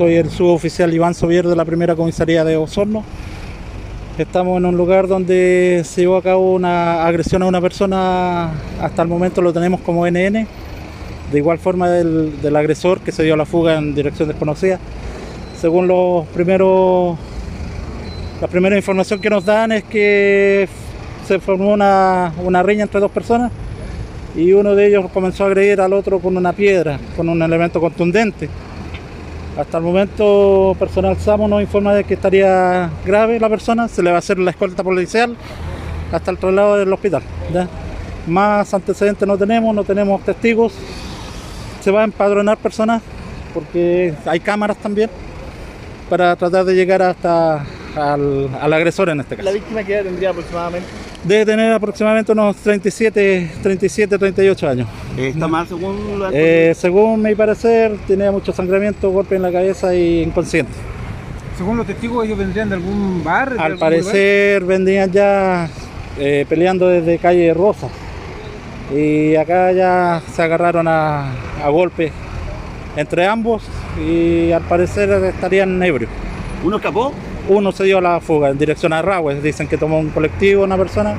soy el suboficial Iván Sobier de la primera comisaría de Osorno. Estamos en un lugar donde se llevó a cabo una agresión a una persona, hasta el momento lo tenemos como NN, de igual forma del, del agresor que se dio la fuga en dirección desconocida. Según los primeros, la primera información que nos dan es que se formó una, una riña entre dos personas y uno de ellos comenzó a agredir al otro con una piedra, con un elemento contundente. Hasta el momento, personal SAMO nos informa de que estaría grave la persona, se le va a hacer la escolta policial hasta el traslado del hospital. Más antecedentes no tenemos, no tenemos testigos. Se va a empadronar personas porque hay cámaras también para tratar de llegar hasta al, al agresor en este caso. ¿La víctima qué edad tendría aproximadamente? Debe tener aproximadamente unos 37, 37, 38 años. ¿Está mal según lo Eh, según mi parecer, tenía mucho sangramiento, golpe en la cabeza y inconsciente. Según los testigos, ellos vendrían de algún bar. de Al algún parecer vendían ya eh, peleando desde calle Rosa. Y acá ya se agarraron a, a golpes entre ambos y al parecer estarían ebrios. ¿Uno escapó? Uno se dio a la fuga en dirección a Rahue. Dicen que tomó un colectivo, una persona.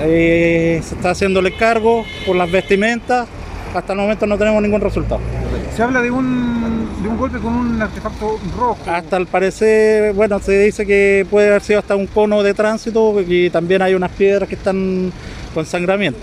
Eh, se está haciéndole cargo por las vestimentas. Hasta el momento no tenemos ningún resultado. Se habla de un, de un golpe con un artefacto rojo. Hasta el parecer, bueno, se dice que puede haber sido hasta un cono de tránsito y también hay unas piedras que están con sangramiento.